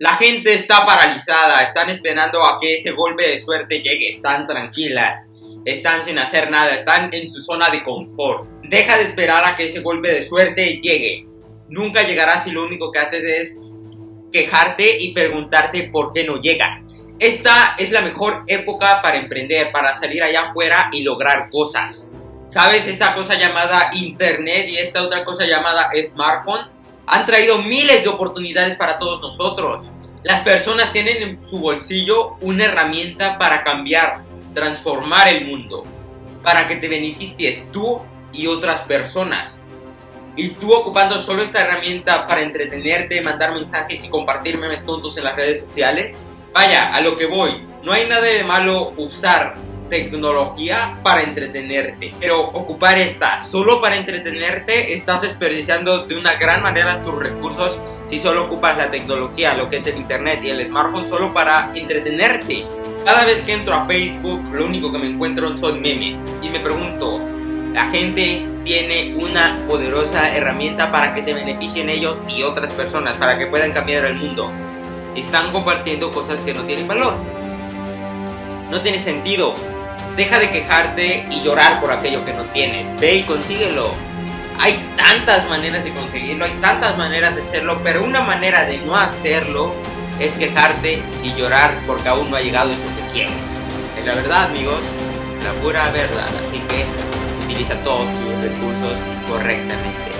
La gente está paralizada, están esperando a que ese golpe de suerte llegue, están tranquilas, están sin hacer nada, están en su zona de confort. Deja de esperar a que ese golpe de suerte llegue. Nunca llegará si lo único que haces es quejarte y preguntarte por qué no llega. Esta es la mejor época para emprender, para salir allá afuera y lograr cosas. ¿Sabes? Esta cosa llamada Internet y esta otra cosa llamada smartphone han traído miles de oportunidades para todos nosotros. Las personas tienen en su bolsillo una herramienta para cambiar, transformar el mundo, para que te beneficies tú y otras personas. Y tú ocupando solo esta herramienta para entretenerte, mandar mensajes y compartir memes tontos en las redes sociales. Vaya, a lo que voy. No hay nada de malo usar tecnología para entretenerte. Pero ocupar esta solo para entretenerte, estás desperdiciando de una gran manera tus recursos si solo ocupas la tecnología, lo que es el internet y el smartphone solo para entretenerte. Cada vez que entro a Facebook, lo único que me encuentro son memes. Y me pregunto, la gente tiene una poderosa herramienta para que se beneficien ellos y otras personas, para que puedan cambiar el mundo. Están compartiendo cosas que no tienen valor. No tiene sentido. Deja de quejarte y llorar por aquello que no tienes. Ve y consíguelo. Hay tantas maneras de conseguirlo, hay tantas maneras de hacerlo, pero una manera de no hacerlo es quejarte y llorar porque aún no ha llegado eso que quieres. Es la verdad, amigos, la pura verdad. Así que utiliza todos tus recursos correctamente.